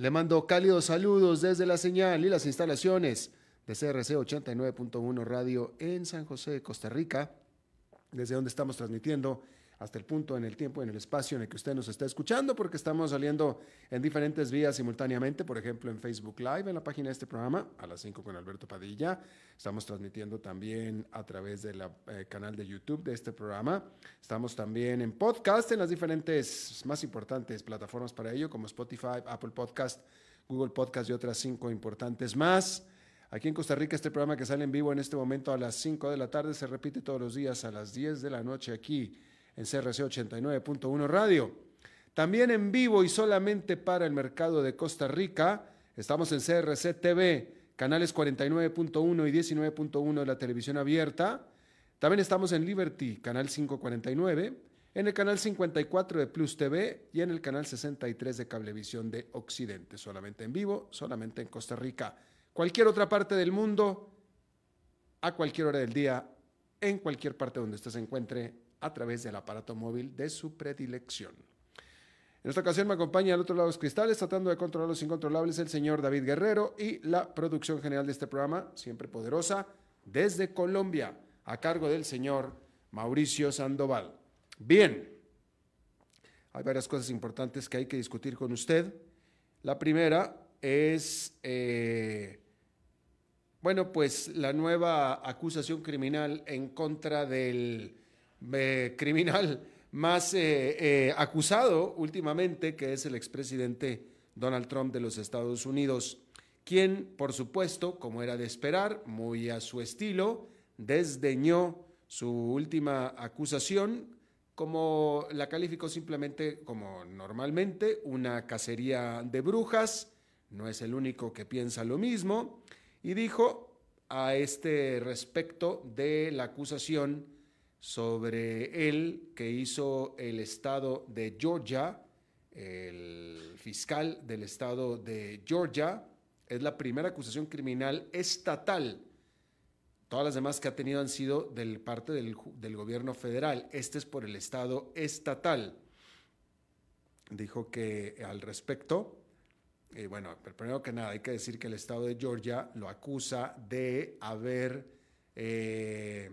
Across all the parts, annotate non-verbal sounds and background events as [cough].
Le mando cálidos saludos desde la señal y las instalaciones de CRC 89.1 Radio en San José, Costa Rica, desde donde estamos transmitiendo hasta el punto en el tiempo, en el espacio en el que usted nos está escuchando, porque estamos saliendo en diferentes vías simultáneamente, por ejemplo en Facebook Live, en la página de este programa, a las 5 con Alberto Padilla. Estamos transmitiendo también a través del eh, canal de YouTube de este programa. Estamos también en podcast, en las diferentes más importantes plataformas para ello, como Spotify, Apple Podcast, Google Podcast y otras cinco importantes más. Aquí en Costa Rica, este programa que sale en vivo en este momento a las 5 de la tarde se repite todos los días a las 10 de la noche aquí en CRC 89.1 Radio. También en vivo y solamente para el mercado de Costa Rica, estamos en CRC TV, canales 49.1 y 19.1 de la televisión abierta. También estamos en Liberty, canal 549, en el canal 54 de Plus TV y en el canal 63 de Cablevisión de Occidente, solamente en vivo, solamente en Costa Rica. Cualquier otra parte del mundo, a cualquier hora del día, en cualquier parte donde usted se encuentre, a través del aparato móvil de su predilección. En esta ocasión me acompaña al otro lado de los cristales, tratando de controlar los incontrolables, el señor David Guerrero y la producción general de este programa, siempre poderosa, desde Colombia, a cargo del señor Mauricio Sandoval. Bien, hay varias cosas importantes que hay que discutir con usted. La primera es, eh, bueno, pues la nueva acusación criminal en contra del eh, criminal más eh, eh, acusado últimamente, que es el expresidente Donald Trump de los Estados Unidos, quien, por supuesto, como era de esperar, muy a su estilo, desdeñó su última acusación, como la calificó simplemente como normalmente una cacería de brujas, no es el único que piensa lo mismo, y dijo a este respecto de la acusación sobre él que hizo el estado de Georgia, el fiscal del estado de Georgia. Es la primera acusación criminal estatal. Todas las demás que ha tenido han sido del parte del, gobierno federal. Este es por el estado estatal. Dijo que al respecto, eh, bueno, primero que nada hay que decir que el estado de Georgia lo acusa de haber eh,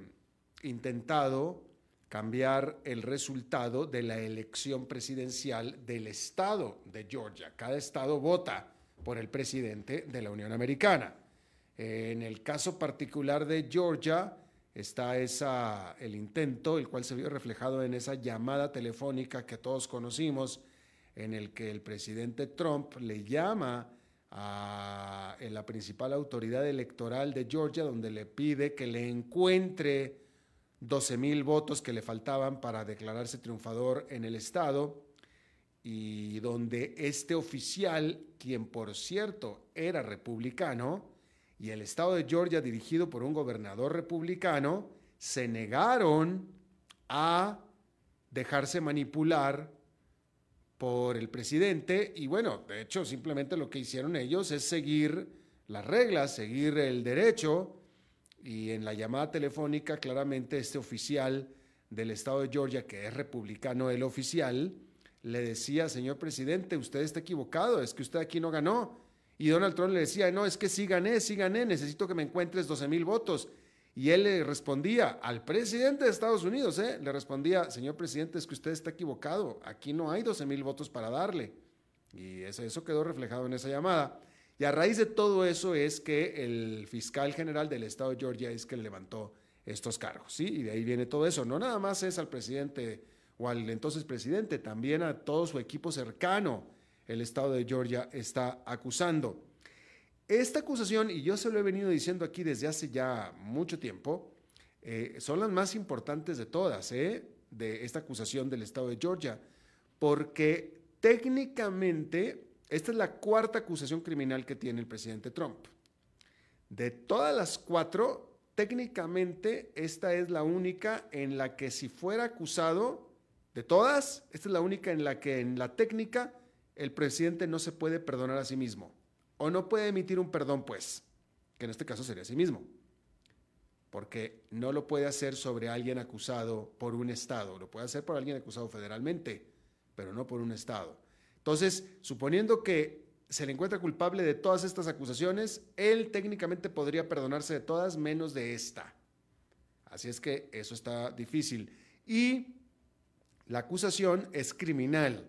intentado cambiar el resultado de la elección presidencial del estado de Georgia. Cada estado vota por el presidente de la Unión Americana. En el caso particular de Georgia está esa, el intento, el cual se vio reflejado en esa llamada telefónica que todos conocimos, en el que el presidente Trump le llama a la principal autoridad electoral de Georgia, donde le pide que le encuentre 12 mil votos que le faltaban para declararse triunfador en el estado y donde este oficial, quien por cierto era republicano, y el estado de Georgia dirigido por un gobernador republicano, se negaron a dejarse manipular por el presidente. Y bueno, de hecho simplemente lo que hicieron ellos es seguir las reglas, seguir el derecho y en la llamada telefónica claramente este oficial del estado de Georgia, que es republicano el oficial, le decía, señor presidente, usted está equivocado, es que usted aquí no ganó. Y Donald Trump le decía, no, es que sí gané, sí gané, necesito que me encuentres 12 mil votos. Y él le respondía al presidente de Estados Unidos, ¿eh? le respondía, señor presidente, es que usted está equivocado, aquí no hay 12 mil votos para darle. Y eso, eso quedó reflejado en esa llamada. Y a raíz de todo eso es que el fiscal general del estado de Georgia es que levantó estos cargos, ¿sí? Y de ahí viene todo eso. No nada más es al presidente o al entonces presidente, también a todo su equipo cercano, el estado de Georgia está acusando. Esta acusación, y yo se lo he venido diciendo aquí desde hace ya mucho tiempo, eh, son las más importantes de todas, ¿eh? de esta acusación del estado de Georgia, porque técnicamente esta es la cuarta acusación criminal que tiene el presidente Trump. De todas las cuatro, técnicamente esta es la única en la que si fuera acusado, de todas, esta es la única en la que en la técnica el presidente no se puede perdonar a sí mismo o no puede emitir un perdón, pues, que en este caso sería a sí mismo, porque no lo puede hacer sobre alguien acusado por un Estado, lo puede hacer por alguien acusado federalmente, pero no por un Estado. Entonces, suponiendo que se le encuentra culpable de todas estas acusaciones, él técnicamente podría perdonarse de todas menos de esta. Así es que eso está difícil. Y la acusación es criminal.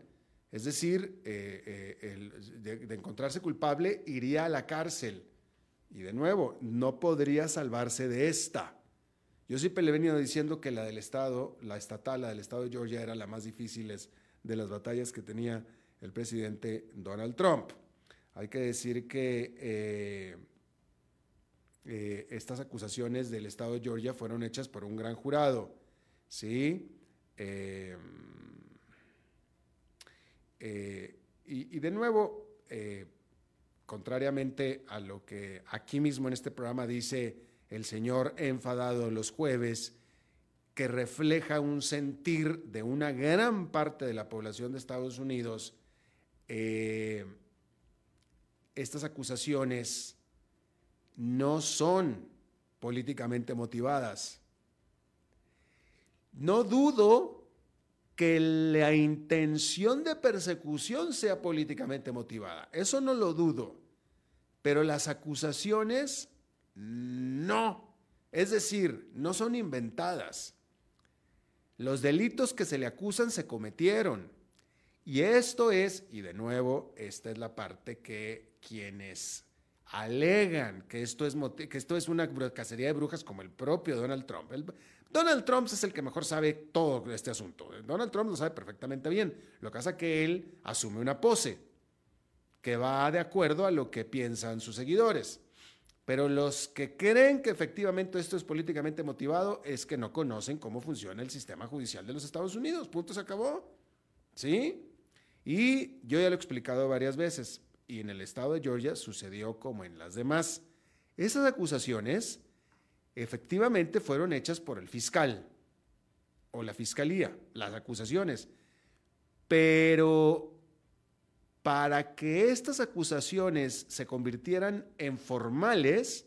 Es decir, eh, eh, de, encontrarse culpable iría a la cárcel. Y de nuevo, no podría salvarse de esta. Yo siempre le he venido diciendo que la del Estado, la estatal, la del Estado de Georgia, era la más difícil de las batallas que tenía el presidente Donald Trump. Hay que decir que eh, estas acusaciones del Estado de Georgia fueron hechas por un gran jurado. ¿sí? Eh, y, de nuevo, eh, contrariamente a lo que aquí mismo en este programa dice el señor enfadado los jueves, que refleja un sentir de una gran parte de la población de Estados Unidos, eh, estas acusaciones no son políticamente motivadas. No dudo que la intención de persecución sea políticamente motivada. Eso no lo dudo. Pero las acusaciones no. Es decir, no son inventadas. Los delitos que se le acusan se cometieron. Y esto es, y de nuevo, esta es la parte que quienes alegan que esto es, que esto es una cacería de brujas como el propio Donald Trump. Donald Trump es el que mejor sabe todo este asunto. Donald Trump lo sabe perfectamente bien. Lo que pasa es que él asume una pose que va de acuerdo a lo que piensan sus seguidores. Pero los que creen que efectivamente esto es políticamente motivado es que no conocen cómo funciona el sistema judicial de los Estados Unidos. Punto, se acabó. ¿Sí? Y yo ya lo he explicado varias veces. Y en el estado de Georgia sucedió como en las demás. Esas acusaciones efectivamente fueron hechas por el fiscal o la fiscalía, las acusaciones. Pero para que estas acusaciones se convirtieran en formales,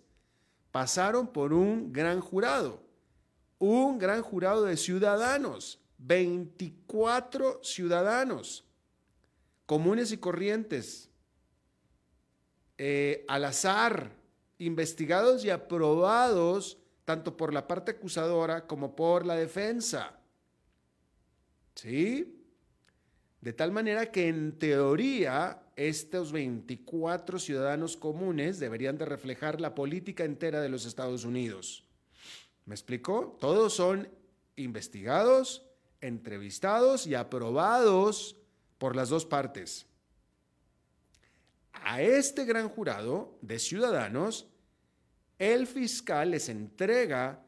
pasaron por un gran jurado, un gran jurado de ciudadanos, 24 ciudadanos comunes y corrientes, eh, al azar, investigados y aprobados tanto por la parte acusadora como por la defensa. ¿Sí? De tal manera que en teoría estos 24 ciudadanos comunes deberían de reflejar la política entera de los Estados Unidos. ¿Me explicó? Todos son investigados, entrevistados y aprobados por las dos partes. A este gran jurado de ciudadanos el fiscal les entrega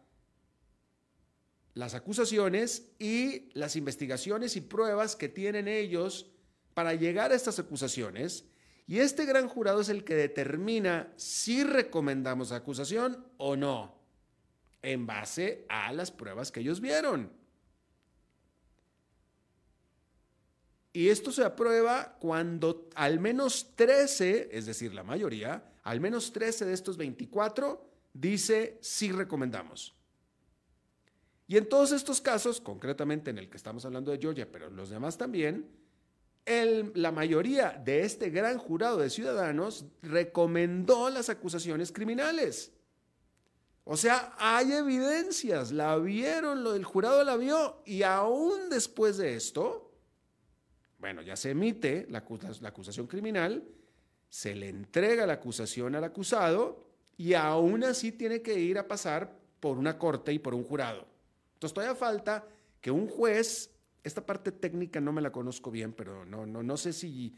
las acusaciones y las investigaciones y pruebas que tienen ellos para llegar a estas acusaciones. Y este gran jurado es el que determina si recomendamos acusación o no, en base a las pruebas que ellos vieron. Y esto se aprueba cuando al menos 13, es decir, la mayoría, al menos 13 de estos 24 dice sí recomendamos. Y en todos estos casos, concretamente en el que estamos hablando de Georgia, pero los demás también, la mayoría de este gran jurado de ciudadanos recomendó las acusaciones criminales. O sea, hay evidencias, la vieron, del jurado la vio, y aún después de esto, bueno, ya se emite la, acusación criminal, se le entrega la acusación al acusado, y aún así tiene que ir a pasar por una corte y por un jurado. Entonces todavía falta que un juez esta parte técnica no me la conozco bien, pero no, no, no sé si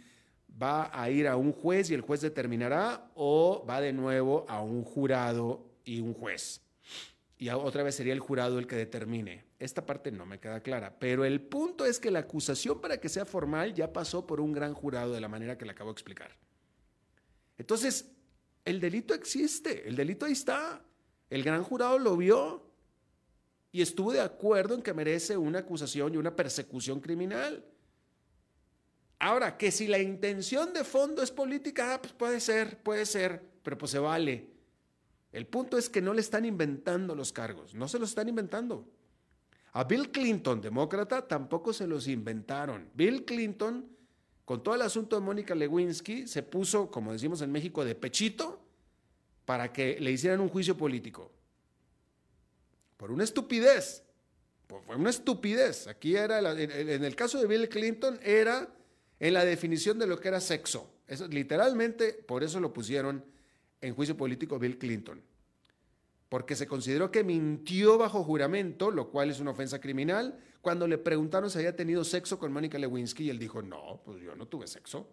va a ir a un juez y el juez determinará o va de nuevo a un jurado y un juez. Y otra vez sería el jurado el que determine. Esta parte no me queda clara, pero el punto es que la acusación para que sea formal ya pasó por un gran jurado de la manera que le acabo de explicar. Entonces, el delito existe, el delito ahí está. El gran jurado lo vio, y estuvo de acuerdo en que merece una acusación y una persecución criminal. Ahora, que si la intención de fondo es política, ah, pues puede ser, puede ser, pero pues se vale. El punto es que no le están inventando los cargos, no se los están inventando. A Bill Clinton, demócrata, tampoco se los inventaron. Bill Clinton, con todo el asunto de Mónica Lewinsky, se puso, como decimos en México, de pechito para que le hicieran un juicio político por una estupidez. Fue una estupidez. Aquí era, en el caso de Bill Clinton, era en la definición de lo que era sexo. Literalmente, por eso lo pusieron en juicio político Bill Clinton. Porque se consideró que mintió bajo juramento, lo cual es una ofensa criminal. Cuando le preguntaron si había tenido sexo con Mónica Lewinsky, él dijo, no, pues yo no tuve sexo.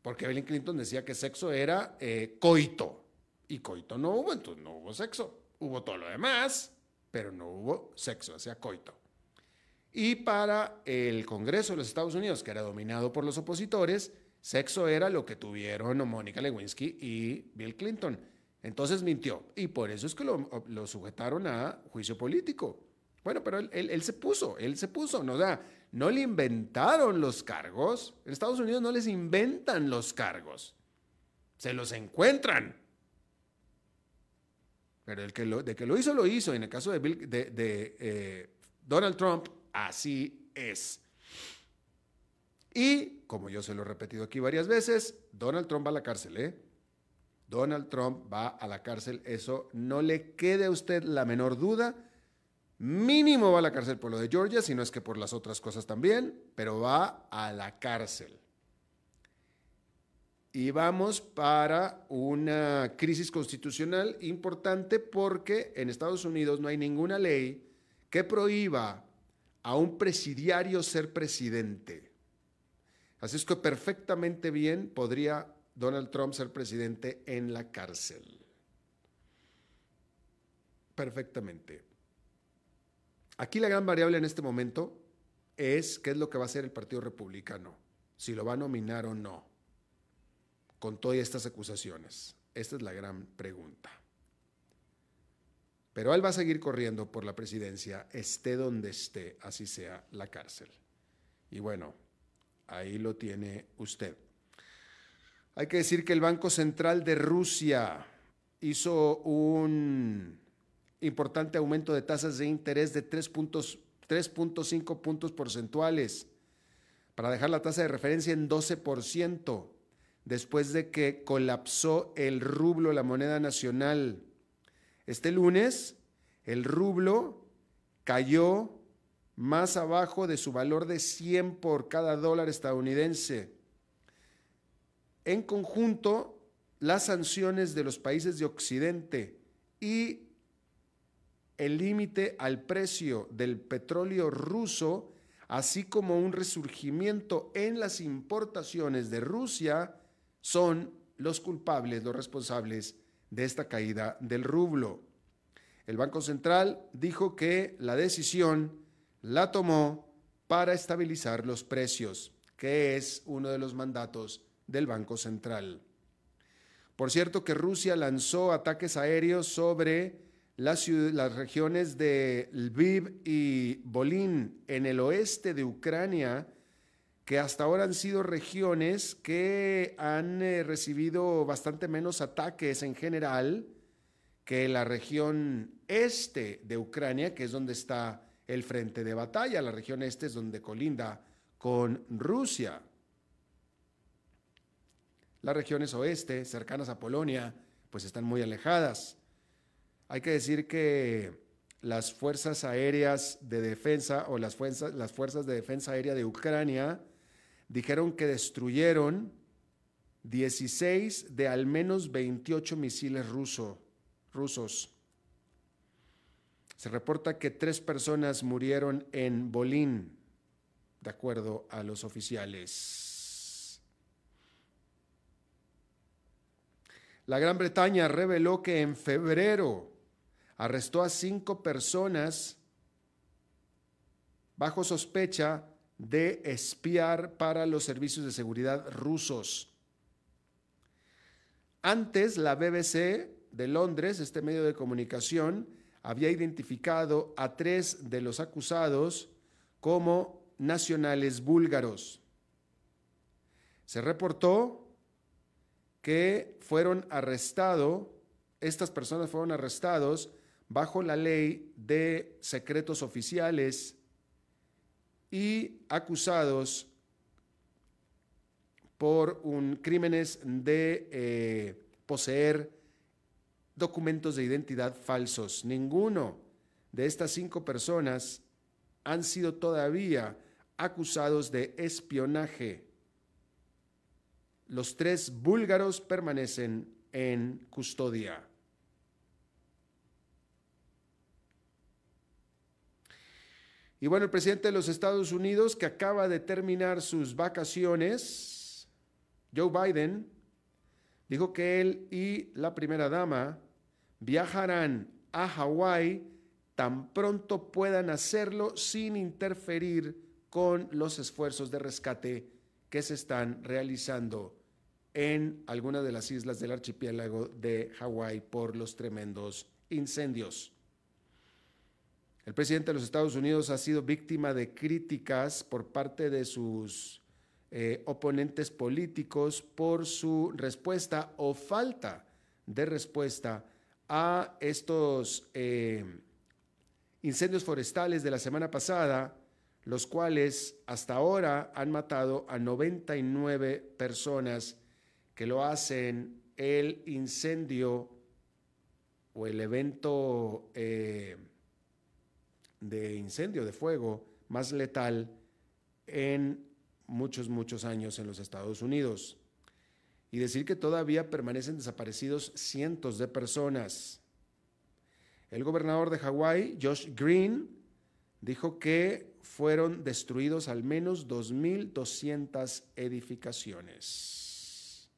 Porque Bill Clinton decía que sexo era eh, coito. Y coito no hubo, entonces no hubo sexo. Hubo todo lo demás, pero no hubo sexo, sea, coito. Y para el Congreso de los Estados Unidos, que era dominado por los opositores, sexo era lo que tuvieron Mónica Lewinsky y Bill Clinton. Entonces mintió. Y por eso es que lo, sujetaron a juicio político. Bueno, pero él, se puso, él se puso. No, o no le inventaron los cargos. En Estados Unidos no les inventan los cargos. Se los encuentran. Pero el que lo, de que lo hizo, lo hizo. En el caso de, de, eh, Donald Trump, así es. Y, como yo se lo he repetido aquí varias veces, Donald Trump va a la cárcel, ¿eh? Donald Trump va a la cárcel, eso no le quede a usted la menor duda. Mínimo va a la cárcel por lo de Georgia, si no es que por las otras cosas también, pero va a la cárcel y vamos para una crisis constitucional importante porque en Estados Unidos no hay ninguna ley que prohíba a un presidiario ser presidente. Así es que perfectamente bien podría Donald Trump ser presidente en la cárcel. Perfectamente. Aquí la gran variable en este momento es qué es lo que va a hacer el Partido Republicano, si lo va a nominar o no con todas estas acusaciones? Esta es la gran pregunta. Pero él va a seguir corriendo por la presidencia, esté donde esté, así sea la cárcel. Y bueno, ahí lo tiene usted. Hay que decir que el Banco Central de Rusia hizo un importante aumento de tasas de interés de 3.5 puntos porcentuales para dejar la tasa de referencia en 12% después de que colapsó el rublo, la moneda nacional. Este lunes, el rublo cayó más abajo de su valor de 100 por cada dólar estadounidense. En conjunto, las sanciones de los países de Occidente y el límite al precio del petróleo ruso, así como un resurgimiento en las importaciones de Rusia, son los culpables, los responsables de esta caída del rublo. El Banco Central dijo que la decisión la tomó para estabilizar los precios, que es uno de los mandatos del Banco Central. Por cierto que Rusia lanzó ataques aéreos sobre las, regiones de Lviv y Bolín en el oeste de Ucrania, que hasta ahora han sido regiones que han eh, recibido bastante menos ataques en general que la región este de Ucrania, que es donde está el frente de batalla. La región este es donde colinda con Rusia. Las regiones oeste, cercanas a Polonia, pues están muy alejadas. Hay que decir que las fuerzas aéreas de defensa o las fuerzas, las fuerzas de defensa aérea de Ucrania dijeron que destruyeron 16 de al menos 28 misiles rusos. Se reporta que tres personas murieron en Bolín, de acuerdo a los oficiales. La Gran Bretaña reveló que en febrero arrestó a cinco personas bajo sospecha de espiar para los servicios de seguridad rusos. Antes, la BBC de Londres, este medio de comunicación, había identificado a tres de los acusados como nacionales búlgaros. Se reportó que fueron arrestados, estas personas fueron arrestados bajo la ley de secretos oficiales y acusados por un, crímenes de eh, poseer documentos de identidad falsos. Ninguno de estas cinco personas han sido todavía acusados de espionaje. Los tres búlgaros permanecen en custodia. Y bueno, el presidente de los Estados Unidos, que acaba de terminar sus vacaciones, Joe Biden, dijo que él y la primera dama viajarán a Hawái tan pronto puedan hacerlo sin interferir con los esfuerzos de rescate que se están realizando en algunas de las islas del archipiélago de Hawái por los tremendos incendios. El presidente de los Estados Unidos ha sido víctima de críticas por parte de sus eh, oponentes políticos por su respuesta o falta de respuesta a estos eh, incendios forestales de la semana pasada, los cuales hasta ahora han matado a 99 personas que lo hacen el incendio o el evento eh, de incendio, de fuego más letal en muchos, muchos años en los Estados Unidos. Y decir que todavía permanecen desaparecidos cientos de personas. El gobernador de Hawái, Josh Green, dijo que fueron destruidos al menos 2.200 edificaciones.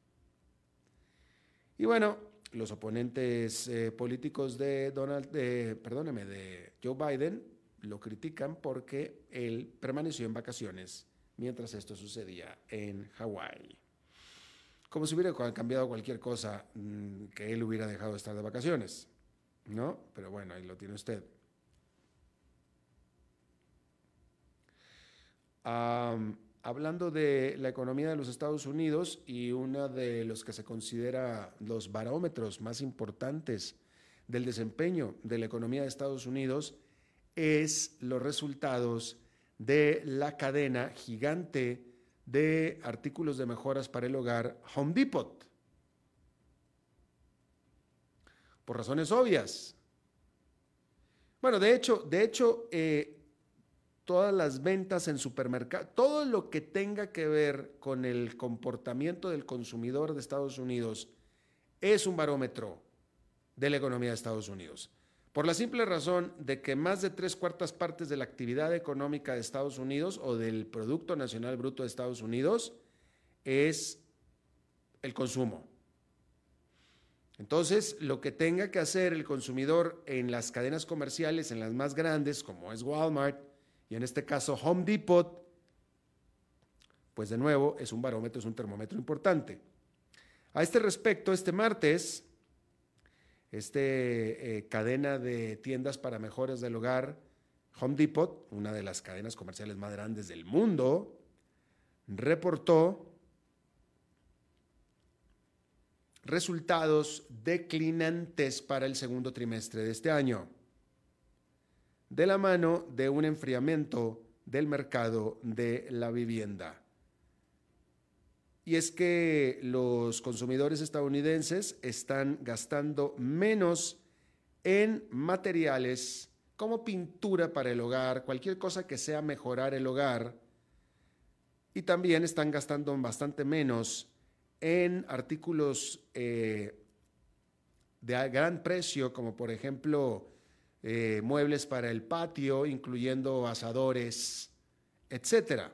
Y bueno, los oponentes eh, políticos de Donald, perdóneme, de Joe Biden lo critican porque él permaneció en vacaciones mientras esto sucedía en Hawái. Como si hubiera cambiado cualquier cosa mm, que él hubiera dejado de estar de vacaciones, ¿no? Pero bueno, ahí lo tiene usted. hablando de la economía de los Estados Unidos y uno de los que se considera los barómetros más importantes del desempeño de la economía de Estados Unidos es los resultados de la cadena gigante de artículos de mejoras para el hogar Home Depot. Por razones obvias. Bueno, de hecho, de hecho, eh, todas las ventas en supermercados, todo lo que tenga que ver con el comportamiento del consumidor de Estados Unidos es un barómetro de la economía de Estados Unidos. Por la simple razón de que más de tres cuartas partes de la actividad económica de Estados Unidos o del Producto Nacional Bruto de Estados Unidos es el consumo. Entonces, lo que tenga que hacer el consumidor en las cadenas comerciales, en las más grandes, como es Walmart, y en este caso Home Depot, pues de nuevo es un barómetro, es un termómetro importante. A este respecto, este martes, este eh, cadena de tiendas para mejores del hogar, Home Depot, una de las cadenas comerciales más grandes del mundo, reportó resultados declinantes para el segundo trimestre de este año, de la mano de un enfriamiento del mercado de la vivienda. Y es que los consumidores estadounidenses están gastando menos en materiales como pintura para el hogar, cualquier cosa que sea mejorar el hogar. Y también están gastando bastante menos en artículos eh, de gran precio, como por ejemplo eh, muebles para el patio, incluyendo asadores, etcétera.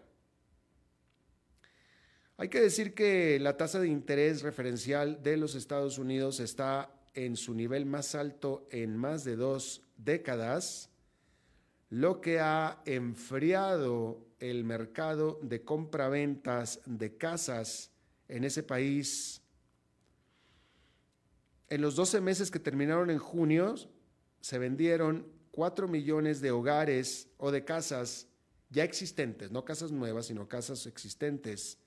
Hay que decir que la tasa de interés referencial de los Estados Unidos está en su nivel más alto en más de dos décadas, lo que ha enfriado el mercado de compra-ventas de casas en ese país. En los 12 meses que terminaron en junio, se vendieron 4 millones de hogares o de casas ya existentes, no casas nuevas, sino casas existentes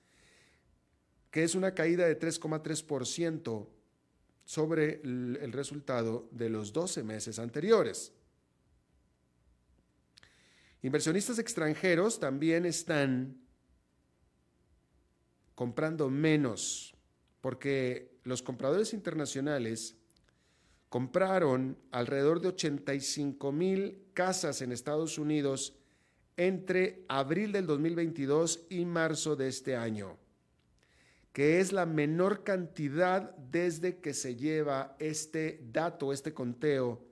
que es una caída de 3,3% sobre el, resultado de los 12 meses anteriores. Inversionistas extranjeros también están comprando menos porque los compradores internacionales compraron alrededor de 85 mil casas en Estados Unidos entre abril del 2022 y marzo de este año que es la menor cantidad desde que se lleva este dato, este conteo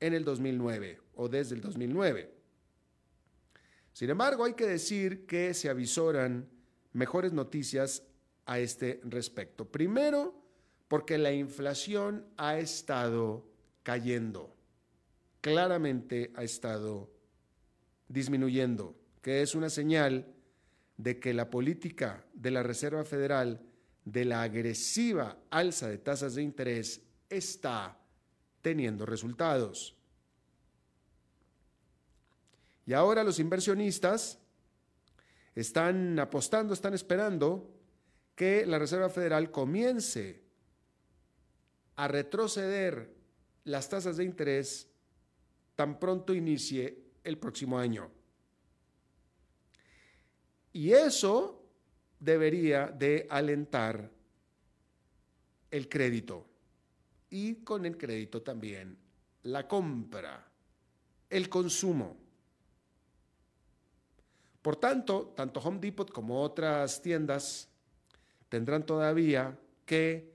en el 2009 o desde el 2009. Sin embargo, hay que decir que se avisoran mejores noticias a este respecto. Primero, porque la inflación ha estado cayendo, claramente ha estado disminuyendo, que es una señal de que la política de la Reserva Federal de la agresiva alza de tasas de interés está teniendo resultados. Y ahora los inversionistas están apostando, están esperando que la Reserva Federal comience a retroceder las tasas de interés tan pronto inicie el próximo año. Y eso debería de alentar el crédito y con el crédito también la compra, el consumo. Por tanto, tanto Home Depot como otras tiendas tendrán todavía que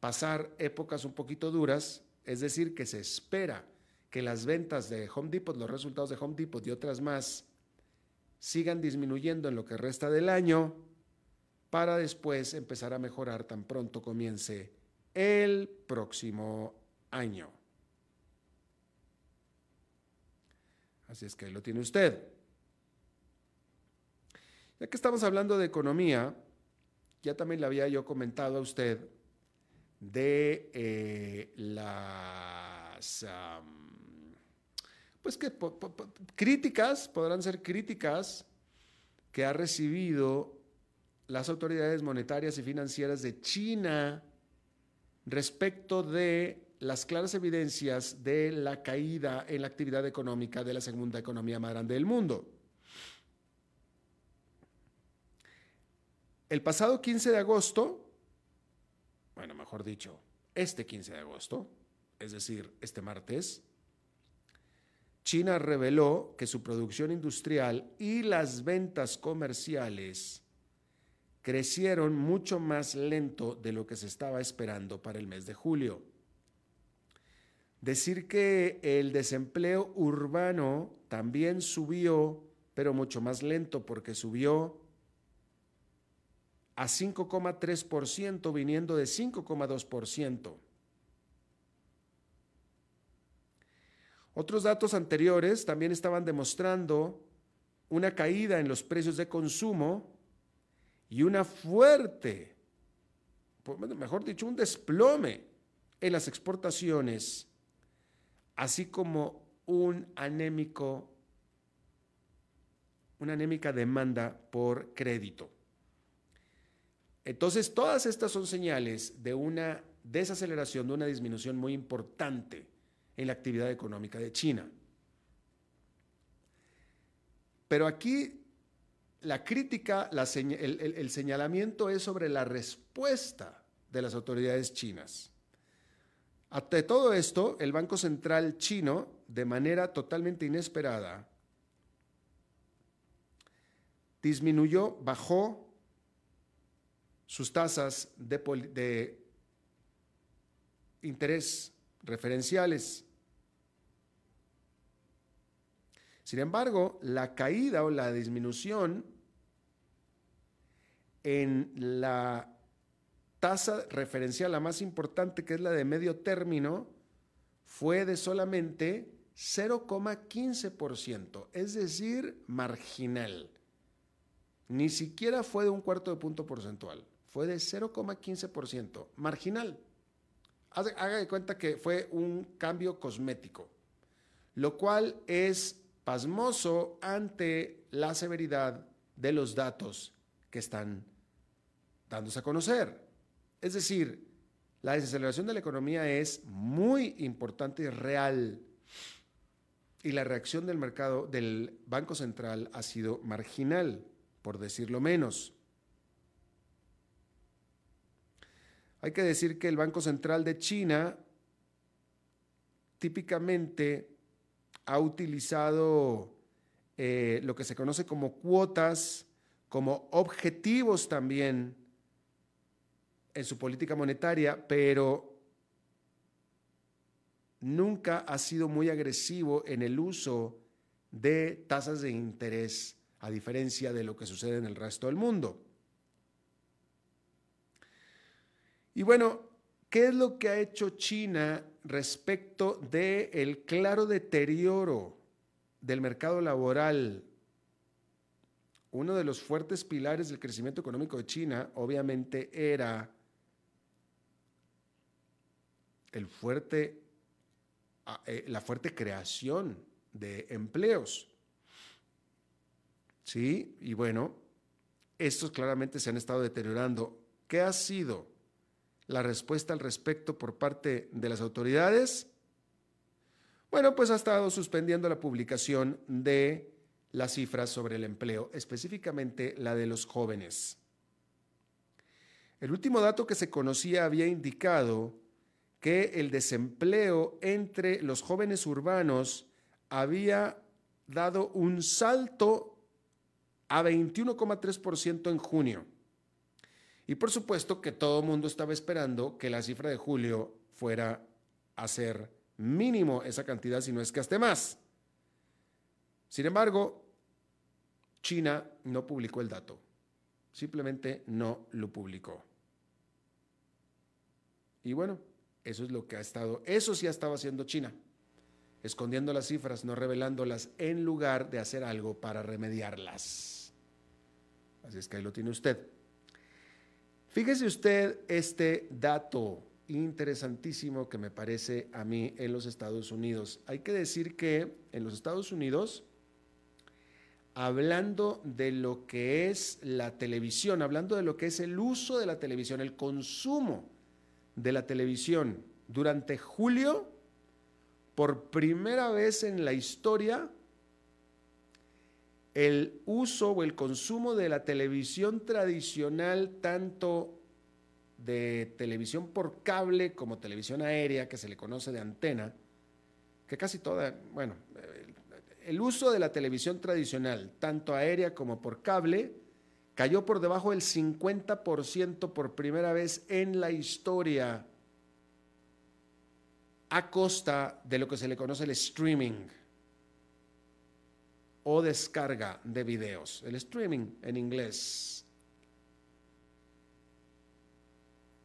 pasar épocas un poquito duras, es decir, que se espera que las ventas de Home Depot, los resultados de Home Depot y otras más sigan disminuyendo en lo que resta del año para después empezar a mejorar tan pronto comience el próximo año. Así es que lo tiene usted. Ya que estamos hablando de economía, ya también le había yo comentado a usted de eh, las pues que críticas, podrán ser críticas que ha recibido las autoridades monetarias y financieras de China respecto de las claras evidencias de la caída en la actividad económica de la segunda economía más grande del mundo. El pasado 15 de agosto, bueno, mejor dicho, este 15 de agosto, es decir, este martes, China reveló que su producción industrial y las ventas comerciales crecieron mucho más lento de lo que se estaba esperando para el mes de julio. Decir que el desempleo urbano también subió, pero mucho más lento porque subió a 5,3% viniendo de 5,2%. Otros datos anteriores también estaban demostrando una caída en los precios de consumo y una fuerte, mejor dicho, un desplome en las exportaciones, así como un anémico, una anémica demanda por crédito. Entonces, todas estas son señales de una desaceleración, de una disminución muy importante en la actividad económica de China. Pero aquí la crítica, el, señalamiento es sobre la respuesta de las autoridades chinas. Ante todo esto, el Banco Central chino, de manera totalmente inesperada, disminuyó, bajó sus tasas de, interés referenciales. Sin embargo, la caída o la disminución en la tasa referencial, la más importante, que es la de medio término, fue de solamente 0,15%, es decir, marginal. Ni siquiera fue de un cuarto de punto porcentual, fue de 0,15%, marginal. Haga de cuenta que fue un cambio cosmético, lo cual es pasmoso ante la severidad de los datos que están dándose a conocer. Es decir, la desaceleración de la economía es muy importante y real. Y la reacción del mercado del Banco Central ha sido marginal, por decirlo menos. Hay que decir que el Banco Central de China típicamente ha utilizado eh, lo que se conoce como cuotas, como objetivos también en su política monetaria, pero nunca ha sido muy agresivo en el uso de tasas de interés, a diferencia de lo que sucede en el resto del mundo. Y bueno, ¿qué es lo que ha hecho China respecto del el claro deterioro del mercado laboral, uno de los fuertes pilares del crecimiento económico de China, obviamente, era el fuerte, ah, eh, la fuerte creación de empleos. ¿Sí? Y bueno, estos claramente se han estado deteriorando. ¿Qué ha sido? La respuesta al respecto por parte de las autoridades? Bueno, pues ha estado suspendiendo la publicación de las cifras sobre el empleo, específicamente la de los jóvenes. El último dato que se conocía había indicado que el desempleo entre los jóvenes urbanos había dado un salto a 21,3% en junio y por supuesto que todo el mundo estaba esperando que la cifra de julio fuera a ser mínimo esa cantidad, si no es que hasta más. Sin embargo, China no publicó el dato. Simplemente no lo publicó. Y bueno, eso es lo que ha estado, eso sí ha estado haciendo China, escondiendo las cifras, no revelándolas, en lugar de hacer algo para remediarlas. Así es que ahí lo tiene usted. Fíjese usted este dato interesantísimo que me parece a mí en los Estados Unidos. Hay que decir que en los Estados Unidos, hablando de lo que es la televisión, hablando de lo que es el uso de la televisión, el consumo de la televisión, durante julio, por primera vez en la historia, el uso o el consumo de la televisión tradicional, tanto de televisión por cable como televisión aérea, que se le conoce de antena, que casi toda, bueno, el uso de la televisión tradicional, tanto aérea como por cable, cayó por debajo del 50% por primera vez en la historia a costa de lo que se le conoce el streaming o descarga de videos, el streaming en inglés.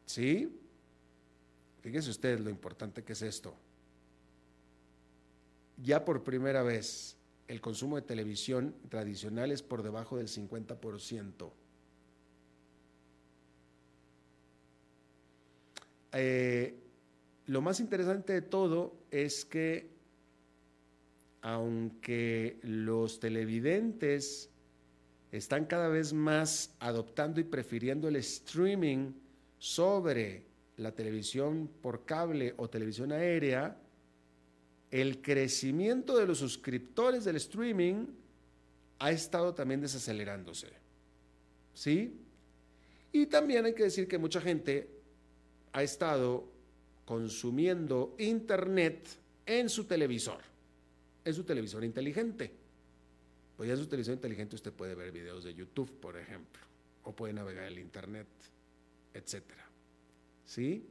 ¿Sí? Fíjese usted lo importante que es esto. Ya por primera vez el consumo de televisión tradicional es por debajo del 50%. Eh, lo más interesante de todo es que aunque los televidentes están cada vez más adoptando y prefiriendo el streaming sobre la televisión por cable o televisión aérea, el crecimiento de los suscriptores del streaming ha estado también desacelerándose. ¿Sí? Y también hay que decir que mucha gente ha estado consumiendo internet en su televisor, en su televisor inteligente. Pues ya en su televisor inteligente usted puede ver videos de YouTube, por ejemplo, o puede navegar el internet, etcétera. ¿Sí?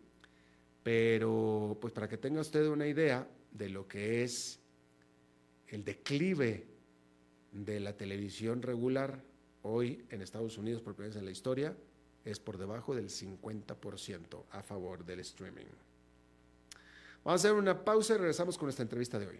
Pero, pues para que tenga usted una idea, de lo que es el declive de la televisión regular hoy en Estados Unidos por primera vez en la historia es por debajo del 50% a favor del streaming. Vamos a hacer una pausa y regresamos con esta entrevista de hoy.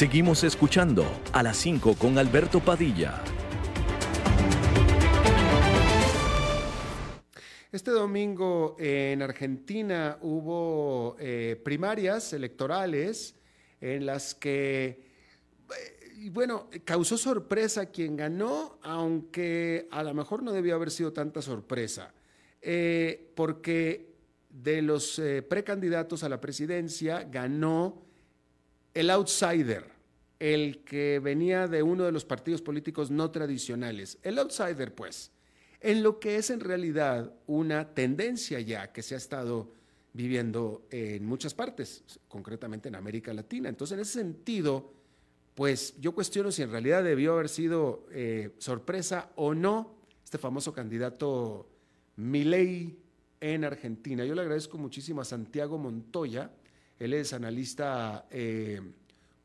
Seguimos escuchando a las 5 con Alberto Padilla. Este domingo en Argentina hubo eh, primarias electorales en las que, eh, bueno, causó sorpresa quien ganó, aunque a lo mejor no debió haber sido tanta sorpresa, eh, porque de los precandidatos a la presidencia ganó el outsider, el que venía de uno de los partidos políticos no tradicionales. El outsider, pues, en lo que es en realidad una tendencia ya que se ha estado viviendo en muchas partes, concretamente en América Latina. Entonces, en ese sentido, pues yo cuestiono si en realidad debió haber sido eh, sorpresa o no este famoso candidato Milei en Argentina. Yo le agradezco muchísimo a Santiago Montoya, él es analista eh,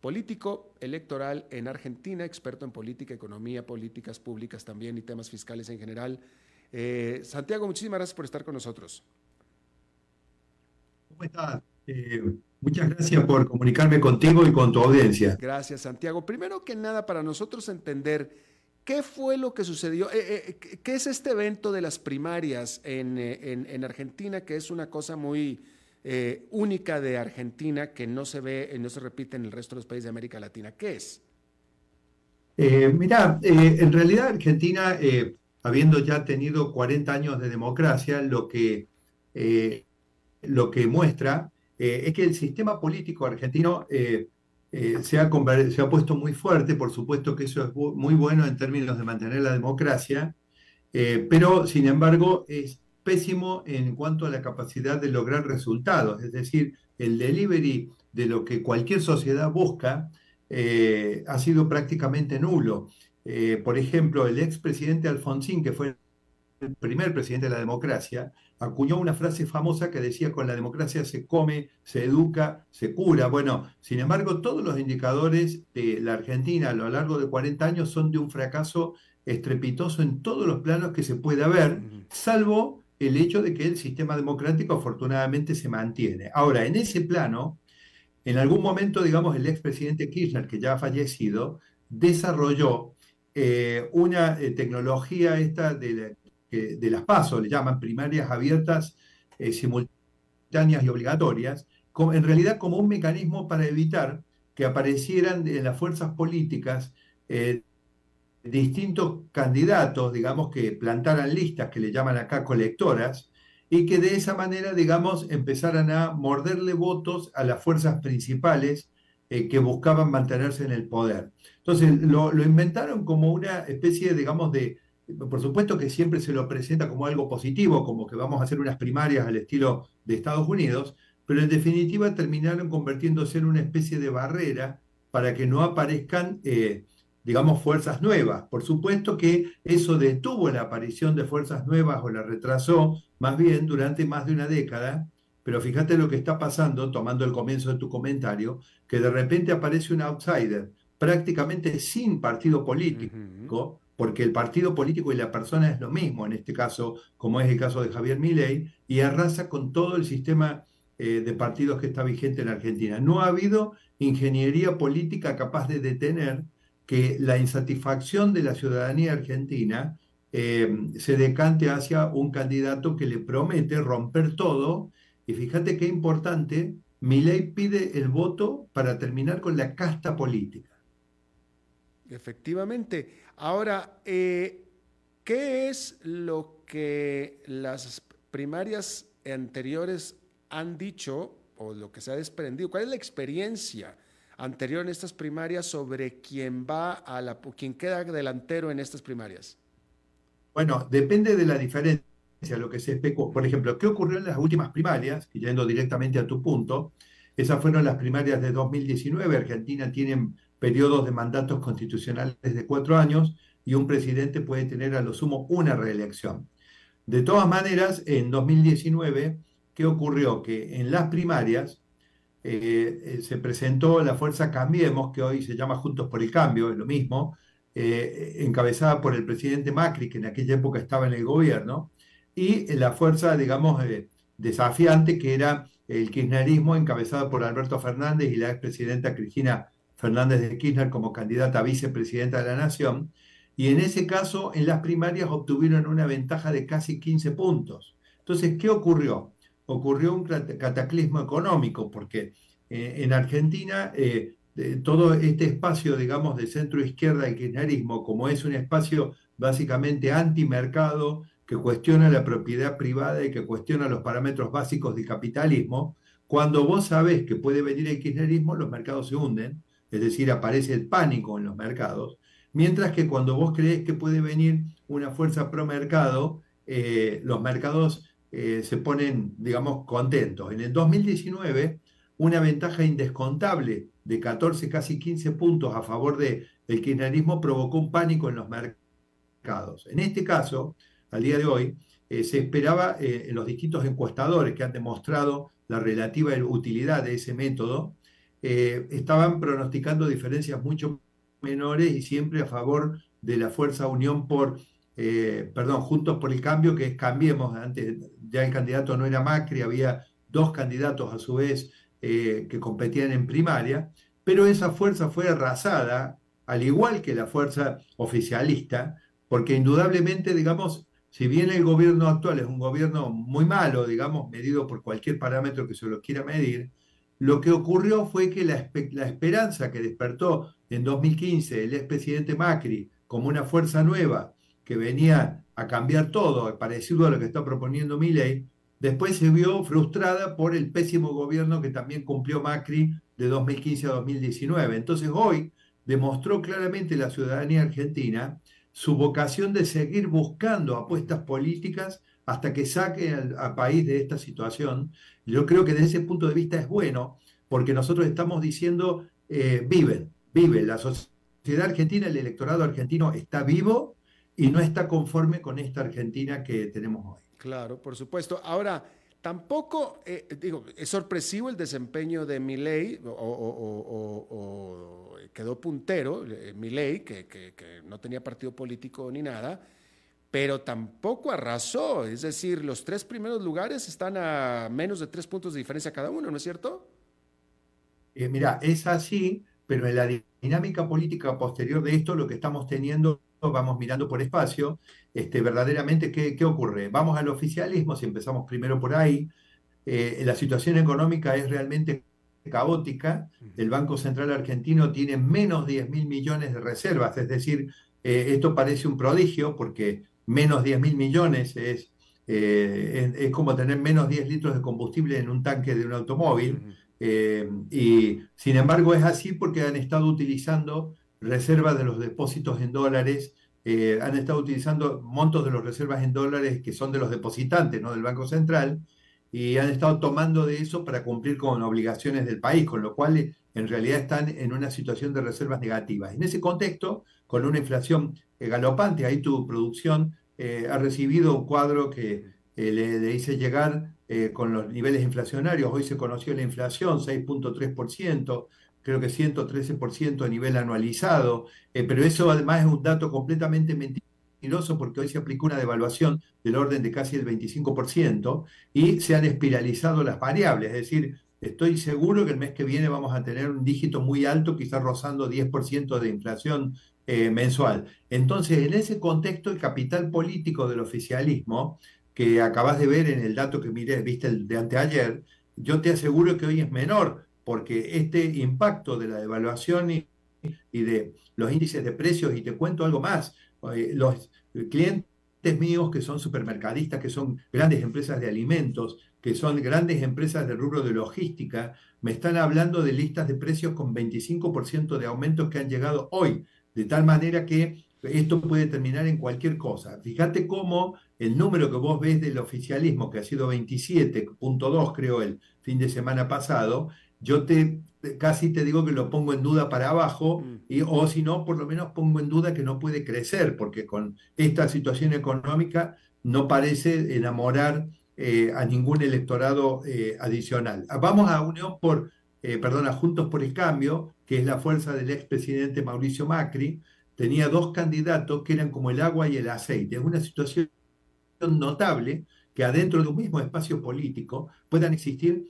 político electoral en Argentina, experto en política, economía, políticas públicas también y temas fiscales en general. Eh, Santiago, muchísimas gracias por estar con nosotros. ¿Cómo estás? Eh, muchas gracias por comunicarme contigo y con tu audiencia. Gracias, Santiago. Primero que nada, para nosotros entender qué fue lo que sucedió, qué es este evento de las primarias en Argentina, que es una cosa muy eh, única de Argentina que no se ve, y no se repite en el resto de los países de América Latina. ¿Qué es? Eh, mira, eh, en realidad Argentina, habiendo ya tenido 40 años de democracia, lo que, lo que muestra es que el sistema político argentino se, ha, se ha puesto muy fuerte, por supuesto que eso es muy bueno en términos de mantener la democracia, pero sin embargo es pésimo en cuanto a la capacidad de lograr resultados, es decir, el delivery de lo que cualquier sociedad busca eh, ha sido prácticamente nulo. Eh, por ejemplo, el expresidente Alfonsín, que fue el primer presidente de la democracia, acuñó una frase famosa que decía, con la democracia se come, se educa, se cura. Bueno, sin embargo, todos los indicadores de la Argentina a lo largo de 40 años son de un fracaso estrepitoso en todos los planos que se puede haber, salvo el hecho de que el sistema democrático afortunadamente se mantiene. Ahora, en ese plano, en algún momento, digamos, el expresidente Kirchner, que ya ha fallecido, desarrolló eh, una eh, tecnología esta de, de, las PASO, le llaman primarias abiertas, eh, simultáneas y obligatorias, en realidad como un mecanismo para evitar que aparecieran en las fuerzas políticas distintos candidatos, digamos, que plantaran listas que le llaman acá colectoras, y que de esa manera, digamos, empezaran a morderle votos a las fuerzas principales eh, que buscaban mantenerse en el poder. Entonces, lo, inventaron como una especie, digamos, de, por supuesto que siempre se lo presenta como algo positivo, como que vamos a hacer unas primarias al estilo de Estados Unidos, pero en definitiva terminaron convirtiéndose en una especie de barrera para que no aparezcan, eh, digamos, fuerzas nuevas. Por supuesto que eso detuvo la aparición de fuerzas nuevas o la retrasó más bien durante más de una década, pero fíjate lo que está pasando, tomando el comienzo de tu comentario, que de repente aparece un outsider, prácticamente sin partido político, porque el partido político y la persona es lo mismo, en este caso, como es el caso de Javier Milei, y arrasa con todo el sistema eh, de partidos que está vigente en Argentina. No ha habido ingeniería política capaz de detener que la insatisfacción de la ciudadanía argentina eh, se decante hacia un candidato que le promete romper todo. Y fíjate qué importante, Milei pide el voto para terminar con la casta política. Efectivamente. Ahora, eh, ¿qué es lo que las primarias anteriores han dicho o lo que se ha desprendido? ¿Cuál es la experiencia anterior en estas primarias sobre quién va a la, quién queda delantero en estas primarias? Bueno, depende de la diferencia. Lo que se especuló, por ejemplo, ¿qué ocurrió en las últimas primarias? Y yendo directamente a tu punto, esas fueron las primarias de 2019. Argentina tiene periodos de mandatos constitucionales de cuatro años y un presidente puede tener a lo sumo una reelección. De todas maneras, en 2019 ¿qué ocurrió? Que en las primarias eh, eh, se presentó la fuerza Cambiemos, que hoy se llama Juntos por el Cambio, es lo mismo, eh, encabezada por el presidente Macri, que en aquella época estaba en el gobierno, y la fuerza, digamos, desafiante, que era el kirchnerismo, encabezada por Alberto Fernández y la expresidenta Cristina Fernández de Kirchner como candidata a vicepresidenta de la Nación. Y en ese caso, en las primarias obtuvieron una ventaja de casi 15 puntos. Entonces, ¿qué ocurrió? Ocurrió un cataclismo económico, porque eh, en Argentina eh, todo este espacio, digamos, de centro izquierda y kirchnerismo, como es un espacio básicamente antimercado, que cuestiona la propiedad privada y que cuestiona los parámetros básicos del capitalismo, cuando vos sabés que puede venir el kirchnerismo, los mercados se hunden, es decir, aparece el pánico en los mercados, mientras que cuando vos creés que puede venir una fuerza pro mercado, eh, los mercados eh, se ponen, digamos, contentos. En el 2019, una ventaja indescontable de 14, casi 15 puntos a favor del el kirchnerismo provocó un pánico en los mercados. En este caso, al día de hoy, eh, se esperaba eh, en los distintos encuestadores que han demostrado la relativa utilidad de ese método, estaban pronosticando diferencias mucho menores y siempre a favor de la fuerza Unión por eh, perdón, Juntos por el Cambio, que es Cambiemos, antes ya el candidato no era Macri, había dos candidatos a su vez eh, que competían en primaria, pero esa fuerza fue arrasada, al igual que la fuerza oficialista, porque indudablemente, digamos, si bien el gobierno actual es un gobierno muy malo, digamos, medido por cualquier parámetro que se lo quiera medir, lo que ocurrió fue que la, la esperanza que despertó en 2015 el expresidente Macri como una fuerza nueva que venía a cambiar todo, parecido a lo que está proponiendo Milei, después se vio frustrada por el pésimo gobierno que también cumplió Macri de 2015 a 2019. Entonces hoy demostró claramente la ciudadanía argentina su vocación de seguir buscando apuestas políticas hasta que saque al, país de esta situación. Yo creo que desde ese punto de vista es bueno, porque nosotros estamos diciendo, eh, viven, viven, la sociedad argentina, el electorado argentino está vivo y no está conforme con esta Argentina que tenemos hoy. Claro, por supuesto. Ahora, tampoco, eh, digo, es sorpresivo el desempeño de Milei, o, quedó puntero, eh, Milei, que, que, no tenía partido político ni nada, pero tampoco arrasó. Es decir, los tres primeros lugares están a menos de tres puntos de diferencia cada uno, ¿no es cierto? Eh, mira, es así, pero en la dinámica política posterior de esto, lo que estamos teniendo vamos mirando por espacio, este, verdaderamente, ¿qué, ¿qué, ocurre? Vamos al oficialismo, si empezamos primero por ahí, eh, la situación económica es realmente caótica, el Banco Central Argentino tiene menos 10 mil millones de reservas, es decir, eh, esto parece un prodigio porque menos 10 mil millones es es, como tener menos 10 litros de combustible en un tanque de un automóvil. y sin embargo es así porque han estado utilizando reservas de los depósitos en dólares eh, han estado utilizando montos de las reservas en dólares que son de los depositantes, no del Banco Central, y han estado tomando de eso para cumplir con obligaciones del país, con lo cual eh, en realidad están en una situación de reservas negativas. En ese contexto, con una inflación eh, galopante, ahí tu producción ha recibido un cuadro que le, le, hice llegar con los niveles inflacionarios. Hoy se conoció la inflación, 6.3%, creo que 113% a nivel anualizado, eh, pero eso además es un dato completamente mentiroso porque hoy se aplicó una devaluación del orden de casi el 25% y se han espiralizado las variables, es decir, estoy seguro que el mes que viene vamos a tener un dígito muy alto, quizás rozando 10% de inflación eh, mensual. Entonces, en ese contexto, el capital político del oficialismo, que acabas de ver en el dato que miré, viste el de anteayer, yo te aseguro que hoy es menor, porque este impacto de la devaluación y, de los índices de precios, y te cuento algo más, eh, los clientes míos que son supermercadistas, que son grandes empresas de alimentos, que son grandes empresas de rubro de logística, me están hablando de listas de precios con 25% de aumentos que han llegado hoy, de tal manera que esto puede terminar en cualquier cosa. Fíjate cómo el número que vos ves del oficialismo, que ha sido 27.2 creo el fin de semana pasado, yo te casi te digo que lo pongo en duda para abajo, mm. y, o si no, por lo menos pongo en duda que no puede crecer, porque con esta situación económica no parece enamorar eh, a ningún electorado eh, adicional. Vamos a Unión por, eh, perdón, a Juntos por el Cambio, que es la fuerza del expresidente Mauricio Macri, tenía dos candidatos que eran como el agua y el aceite. Es una situación notable que adentro de un mismo espacio político puedan existir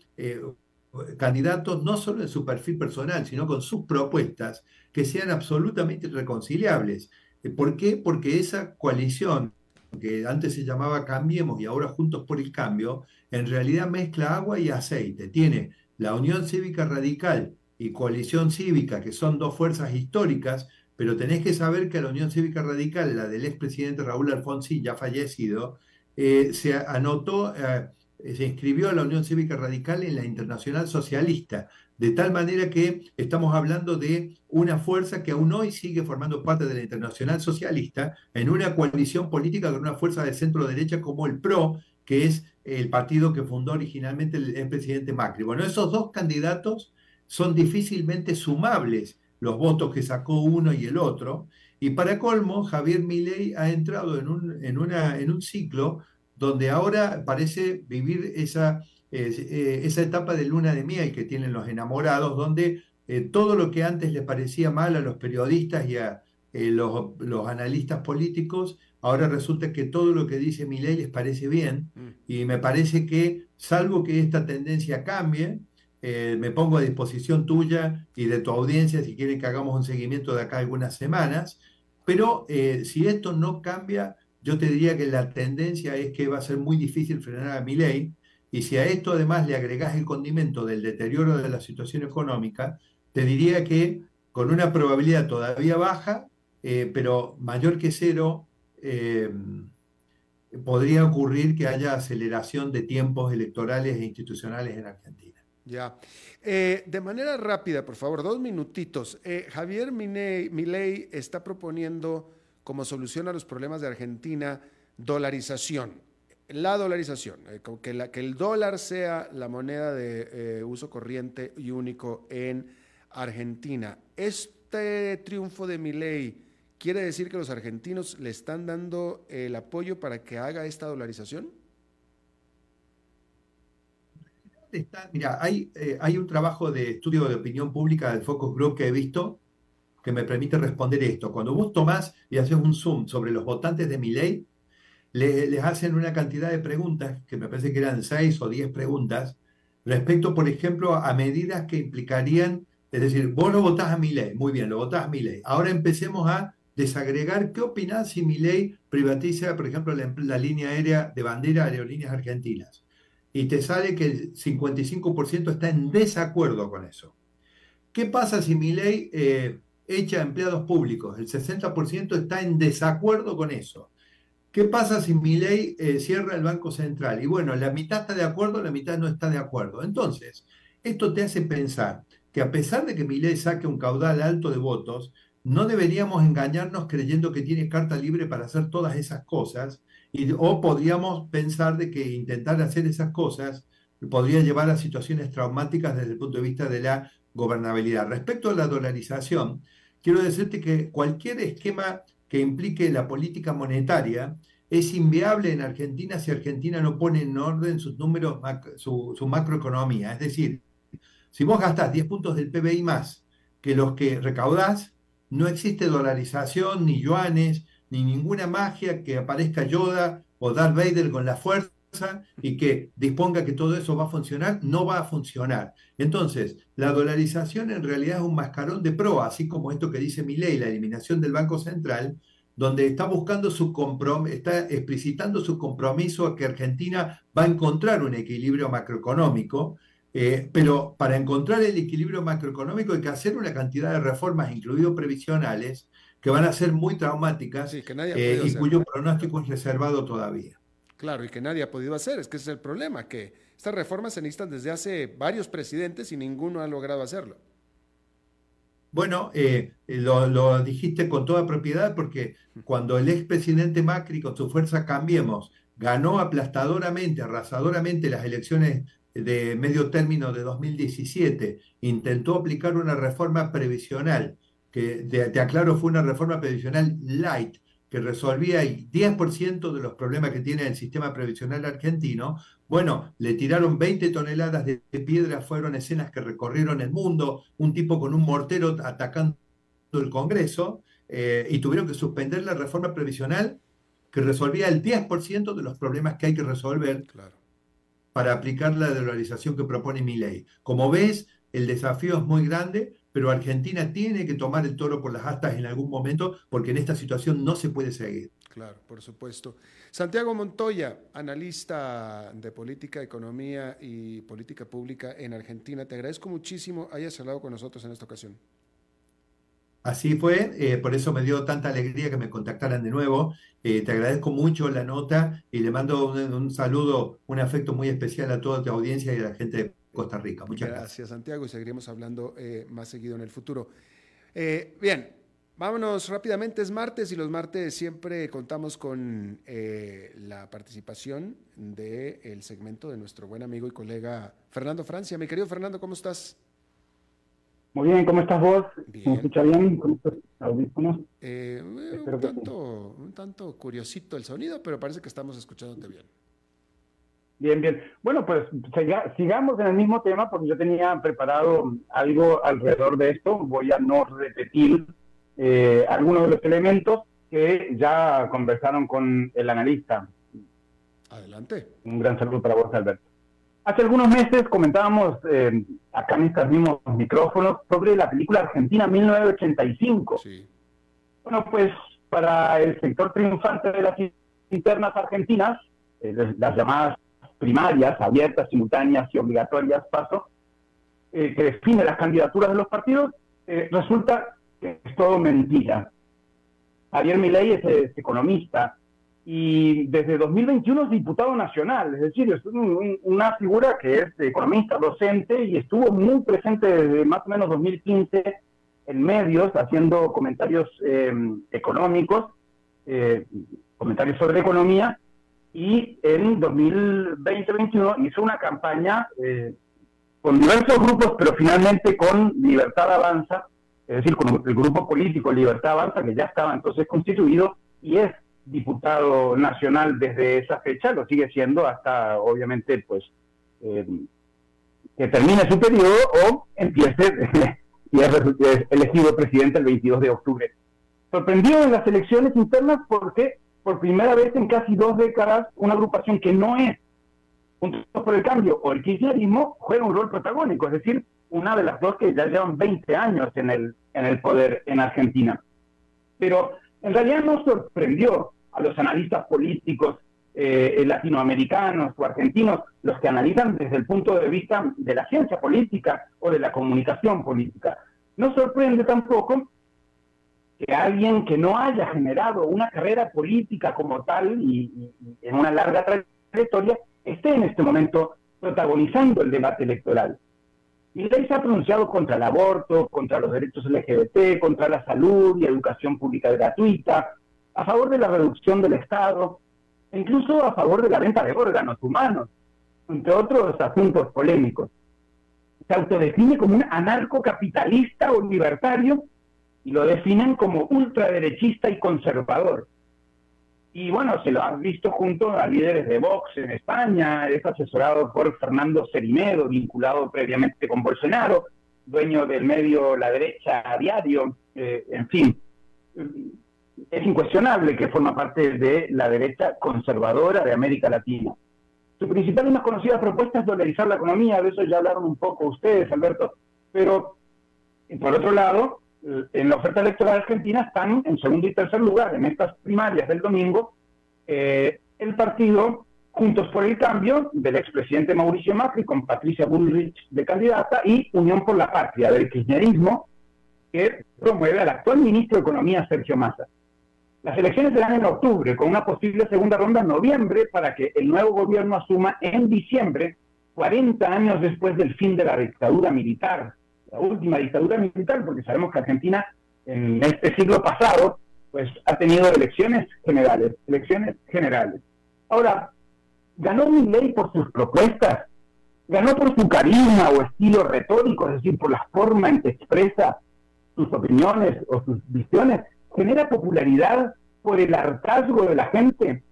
candidatos no solo en su perfil personal, sino con sus propuestas que sean absolutamente reconciliables. Eh, ¿Por qué? Porque esa coalición que antes se llamaba Cambiemos y ahora Juntos por el Cambio, en realidad mezcla agua y aceite. Tiene la Unión Cívica Radical y Coalición Cívica, que son dos fuerzas históricas, pero tenés que saber que la Unión Cívica Radical, la del expresidente Raúl Alfonsín, ya fallecido, eh, se anotó, eh, se inscribió a la Unión Cívica Radical en la Internacional Socialista, de tal manera que estamos hablando de una fuerza que aún hoy sigue formando parte de la Internacional Socialista en una coalición política con una fuerza de centro derecha como el PRO, que es el partido que fundó originalmente el, presidente Macri. Bueno, esos dos candidatos son difícilmente sumables los votos que sacó uno y el otro. Y para colmo, Javier Milei ha entrado en un, en una, en un ciclo donde ahora parece vivir esa, eh, esa etapa de luna de miel que tienen los enamorados, donde eh, todo lo que antes les parecía mal a los periodistas y a eh, los, analistas políticos, ahora resulta que todo lo que dice Milei les parece bien, mm. y me parece que, salvo que esta tendencia cambie, me pongo a disposición tuya y de tu audiencia si quieren que hagamos un seguimiento de acá algunas semanas, pero si esto no cambia, yo te diría que la tendencia es que va a ser muy difícil frenar a mi ley, y si a esto además le agregás el condimento del deterioro de la situación económica, te diría que con una probabilidad todavía baja, eh, pero mayor que cero, eh, podría ocurrir que haya aceleración de tiempos electorales e institucionales en Argentina. Ya. Eh, de manera rápida, por favor, dos minutitos. Javier Milei está proponiendo como solución a los problemas de Argentina, dolarización. La dolarización, eh, que, el dólar sea la moneda de eh, uso corriente y único en Argentina. Este triunfo de mi ley quiere decir que los argentinos le están dando el apoyo para que haga esta dolarización. mira, hay, eh, hay un trabajo de estudio de opinión pública del Focus Group que he visto que me permite responder esto. Cuando vos tomás y haces un zoom sobre los votantes de mi ley, les hacen una cantidad de preguntas, que me parece que eran seis o diez preguntas, respecto, por ejemplo, a medidas que implicarían, es decir, vos lo votás a mi ley, muy bien, lo votás a mi ley. Ahora empecemos a desagregar qué opinás si mi ley privatiza, por ejemplo, la, línea aérea de bandera Aerolíneas Argentinas. Y te sale que el 55% está en desacuerdo con eso. ¿Qué pasa si mi ley eh, hecha a empleados públicos. El 60% está en desacuerdo con eso. ¿qué pasa si mi ley eh, cierra el Banco Central? Y bueno, la mitad está de acuerdo, la mitad no está de acuerdo. Entonces, esto te hace pensar que a pesar de que mi ley saque un caudal alto de votos, no deberíamos engañarnos creyendo que tiene carta libre para hacer todas esas cosas, y, o podríamos pensar de que intentar hacer esas cosas podría llevar a situaciones traumáticas desde el punto de vista de la gobernabilidad. Respecto a la dolarización, quiero decirte que cualquier esquema que implique la política monetaria es inviable en Argentina si Argentina no pone en orden sus números, su, su macroeconomía. Es decir, si vos gastás 10 puntos del PBI más que los que recaudás, no existe dolarización, ni yuanes, ni ninguna magia que aparezca Yoda o Darth Vader con la fuerza y que disponga que todo eso va a funcionar, no va a funcionar. Entonces, la dolarización en realidad es un mascarón de proa, así como esto que dice mi ley, la eliminación del Banco Central, donde está buscando su compromiso, está explicitando su compromiso a que Argentina va a encontrar un equilibrio macroeconómico, eh, pero para encontrar el equilibrio macroeconómico hay que hacer una cantidad de reformas, incluidos previsionales, que van a ser muy traumáticas eh, y cuyo pronóstico es reservado todavía. Claro, y que nadie ha podido hacer, es que ese es el problema, que estas reformas se necesitan desde hace varios presidentes y ninguno ha logrado hacerlo. Bueno, eh, lo, dijiste con toda propiedad porque cuando el expresidente Macri con su fuerza Cambiemos ganó aplastadoramente, arrasadoramente las elecciones de medio término de 2017, intentó aplicar una reforma previsional, que te aclaro fue una reforma previsional light, que resolvía el 10% de los problemas que tiene el sistema previsional argentino, bueno, le tiraron 20 toneladas de, piedra, fueron escenas que recorrieron el mundo, un tipo con un mortero atacando el Congreso, eh, y tuvieron que suspender la reforma previsional que resolvía el 10% de los problemas que hay que resolver para aplicar la dolarización que propone mi ley. Como ves, el desafío es muy grande, pero Argentina tiene que tomar el toro por las astas en algún momento porque en esta situación no se puede seguir. Claro, por supuesto. Santiago Montoya, analista de política, economía y política pública en Argentina, te agradezco muchísimo hayas hablado con nosotros en esta ocasión. Así fue, eh, por eso me dio tanta alegría que me contactaran de nuevo. Eh, te agradezco mucho la nota y le mando un, un, saludo, un afecto muy especial a toda tu audiencia y a la gente de Costa Rica. Muchas gracias. Gracias, Santiago, y seguiremos hablando eh, más seguido en el futuro. Eh, bien, vámonos rápidamente. Es martes y los martes siempre contamos con eh, la participación del segmento de nuestro buen amigo y colega Fernando Francia. Mi querido Fernando, ¿cómo estás? Muy bien, ¿cómo estás vos? Bien. ¿Me escucha bien? ¿Cómo estás? ¿Audífonos? Eh, un, tanto, un tanto curiosito el sonido, pero parece que estamos escuchándote bien. Bien, bien. Bueno, pues sigamos en el mismo tema porque yo tenía preparado algo alrededor de esto. Voy a no repetir eh, algunos de los elementos que ya conversaron con el analista. Adelante. Un gran saludo para vos, Alberto. Hace algunos meses comentábamos eh, acá en estos mismos micrófonos sobre la película Argentina 1985. Sí. Bueno, pues para el sector triunfante de las internas argentinas, eh, las llamadas primarias, abiertas, simultáneas y obligatorias, paso, eh, que define las candidaturas de los partidos, eh, resulta que es todo mentira. Javier Milei es, economista y desde 2021 es diputado nacional, es decir, es una figura que es economista, docente y estuvo muy presente desde más o menos 2015 en medios haciendo comentarios eh, económicos, comentarios sobre economía y en 2020-2021 hizo una campaña eh, con diversos grupos, pero finalmente con Libertad Avanza, es decir, con el grupo político Libertad Avanza, que ya estaba entonces constituido y es diputado nacional desde esa fecha, lo sigue siendo hasta, obviamente, pues, eh, que termine su periodo o empiece [laughs] y es elegido presidente el 22 de octubre. Sorprendido en las elecciones internas porque por primera vez en casi dos décadas, una agrupación que no es Juntos por el Cambio o el kirchnerismo juega un rol protagónico, es decir, una de las dos que ya llevan 20 años en el, en el poder en Argentina. Pero en realidad no sorprendió a los analistas políticos eh, latinoamericanos o argentinos, los que analizan desde el punto de vista de la ciencia política o de la comunicación política. No sorprende tampoco que alguien que no haya generado una carrera política como tal y, en una larga trayectoria esté en este momento protagonizando el debate electoral. Y se ha pronunciado contra el aborto, contra los derechos LGBT, contra la salud y educación pública gratuita, a favor de la reducción del Estado, e incluso a favor de la venta de órganos humanos, entre otros asuntos polémicos. Se autodefine como un anarcocapitalista o libertario y lo definen como ultraderechista y conservador. Y bueno, se lo han visto junto a líderes de Vox en España, es asesorado por Fernando Cerimedo, vinculado previamente con Bolsonaro, dueño del medio La Derecha a Diario, eh, en fin. Es incuestionable que forma parte de la derecha conservadora de América Latina. Su principal y más conocida propuesta es dolarizar la economía, de eso ya hablaron un poco ustedes, Alberto, pero por otro lado, en la oferta electoral argentina están en segundo y tercer lugar en estas primarias del domingo eh, el partido Juntos por el Cambio del expresidente Mauricio Macri con Patricia Bullrich de candidata y Unión por la Patria del kirchnerismo que promueve al actual ministro de Economía Sergio Massa. Las elecciones serán en octubre con una posible segunda ronda en noviembre para que el nuevo gobierno asuma en diciembre 40 años después del fin de la dictadura militar la última dictadura militar, porque sabemos que Argentina en este siglo pasado pues ha tenido elecciones generales, elecciones generales. Ahora, ganó ley por sus propuestas, ganó por su carisma o estilo retórico, es decir, por la forma en que expresa sus opiniones o sus visiones, genera popularidad por el hartazgo de la gente.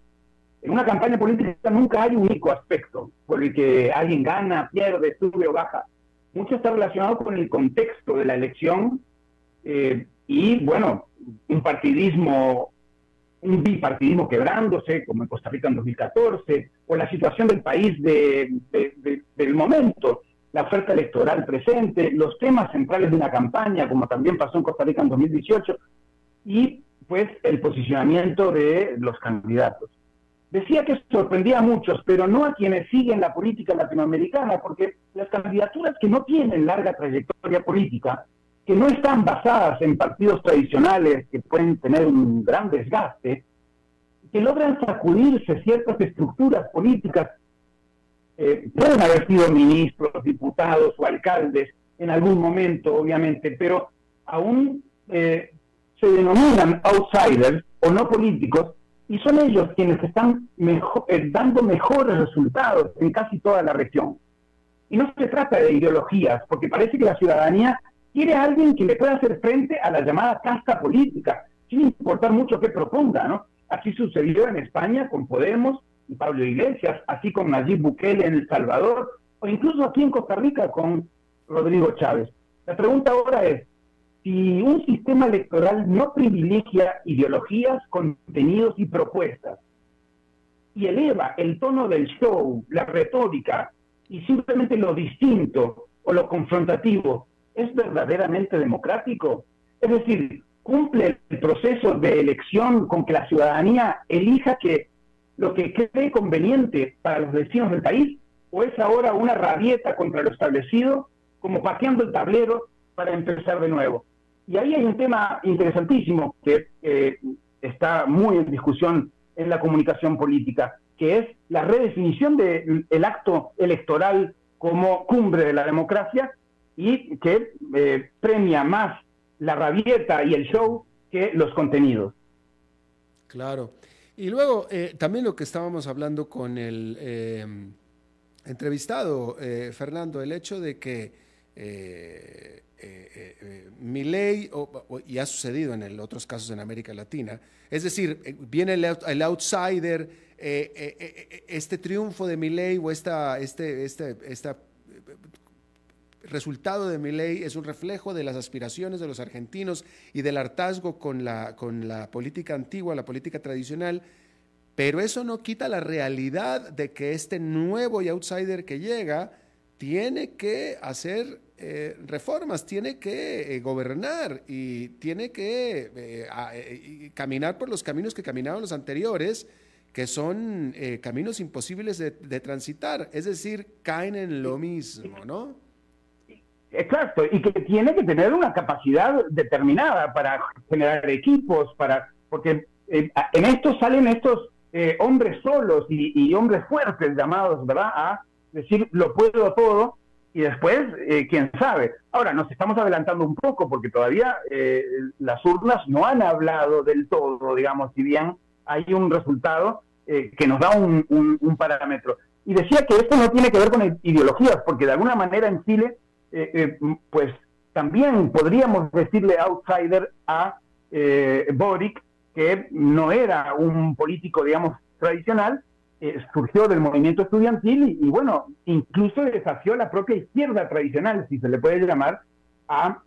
En una campaña política nunca hay un único aspecto por el que alguien gana, pierde, sube o baja mucho está relacionado con el contexto de la elección eh, y, bueno, un partidismo, un bipartidismo quebrándose, como en Costa Rica en 2014, o la situación del país del momento, la oferta electoral presente, los temas centrales de una campaña, como también pasó en Costa Rica en 2018, y pues el posicionamiento de los candidatos. Decía que sorprendía a muchos, pero no a quienes siguen la política latinoamericana, porque las candidaturas que no tienen larga trayectoria política, que no están basadas en partidos tradicionales que pueden tener un gran desgaste, que logran sacudirse ciertas estructuras políticas, eh, pueden haber sido ministros, diputados o alcaldes en algún momento, obviamente, pero aún eh, se denominan outsiders o no políticos y son ellos quienes están eh, dando mejores resultados en casi toda la región. Y no se trata de ideologías, porque parece que la ciudadanía quiere a alguien que le pueda hacer frente a la llamada casta política, sin importar mucho qué proponga, ¿no? Así sucedió en España con Podemos y Pablo Iglesias, así con Nayib Bukele en El Salvador, o incluso aquí en Costa Rica con Rodrigo Chávez. La pregunta ahora es, si un sistema electoral no privilegia ideologías, contenidos y propuestas, y eleva el tono del show, la retórica, y simplemente lo distinto o lo confrontativo, ¿es verdaderamente democrático? Es decir, cumple el proceso de elección con que la ciudadanía elija que lo que cree conveniente para los vecinos del país, o es ahora una rabieta contra lo establecido, como pateando el tablero para empezar de nuevo. Y ahí hay un tema interesantísimo que eh, está muy en discusión en la comunicación política, que es la redefinición del acto electoral como cumbre de la democracia y que eh, premia más la rabieta y el show que los contenidos. Claro. Y luego, eh, también lo que estábamos hablando con el entrevistado, Fernando, el hecho de que eh, eh, eh, y ha sucedido en otros casos en América Latina, es decir, viene el, outsider, este triunfo de mi ley o esta, este, este, resultado de mi ley es un reflejo de las aspiraciones de los argentinos y del hartazgo con la, con la política antigua, la política tradicional, pero eso no quita la realidad de que este nuevo y outsider que llega tiene que hacer eh, reformas, tiene que eh, gobernar y tiene que eh, caminar por los caminos que caminaban los anteriores, que son caminos imposibles de, transitar, es decir, caen en lo mismo, ¿no? Exacto, y que tiene que tener una capacidad determinada para generar equipos, para porque eh, en esto salen estos eh, hombres solos y, hombres fuertes llamados, ¿verdad? A decir, lo puedo todo y después, eh, quién sabe. Ahora, nos estamos adelantando un poco porque todavía las urnas no han hablado del todo, digamos, si bien hay un resultado que nos da un, un parámetro. Y decía que esto no tiene que ver con ideologías, porque de alguna manera en Chile eh, eh, pues también podríamos decirle outsider a eh, Boric, que no era un político, digamos, tradicional, surgió del movimiento estudiantil y, bueno, incluso desafió la propia izquierda tradicional, si se le puede llamar, a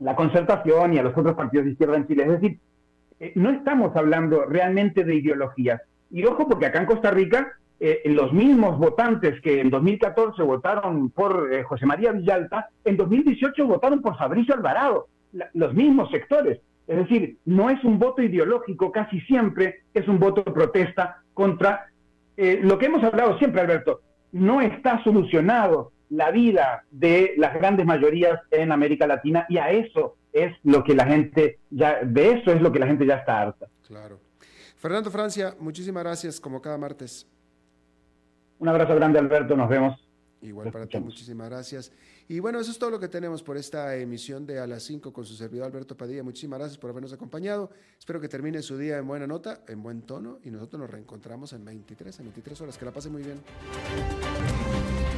la concertación y a los otros partidos de izquierda en Chile. Es decir, no estamos hablando realmente de ideologías. Y ojo, porque acá en Costa Rica eh, los mismos votantes que en 2014 votaron por eh, José María Villalta, en 2018 votaron por Fabricio Alvarado, los mismos sectores. Es decir, no es un voto ideológico, casi siempre es un voto de protesta contra eh, lo que hemos hablado siempre, Alberto. No está solucionado la vida de las grandes mayorías en América Latina y a eso es lo que la gente ya, de eso es lo que la gente ya está harta. Claro. Fernando Francia, muchísimas gracias como cada martes. Un abrazo grande, Alberto. Nos vemos. Igual para ti, muchísimas gracias. Y bueno, eso es todo lo que tenemos por esta emisión de A las 5 con su servidor Alberto Padilla. Muchísimas gracias por habernos acompañado. Espero que termine su día en buena nota, en buen tono y nosotros nos reencontramos en 23, en 23 horas. Que la pase muy bien.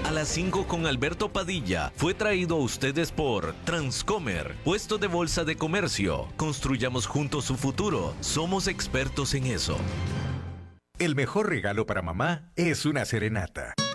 A las 5 con Alberto Padilla fue traído a ustedes por Transcomer, puesto de bolsa de comercio. Construyamos juntos su futuro. Somos expertos en eso. El mejor regalo para mamá es una serenata.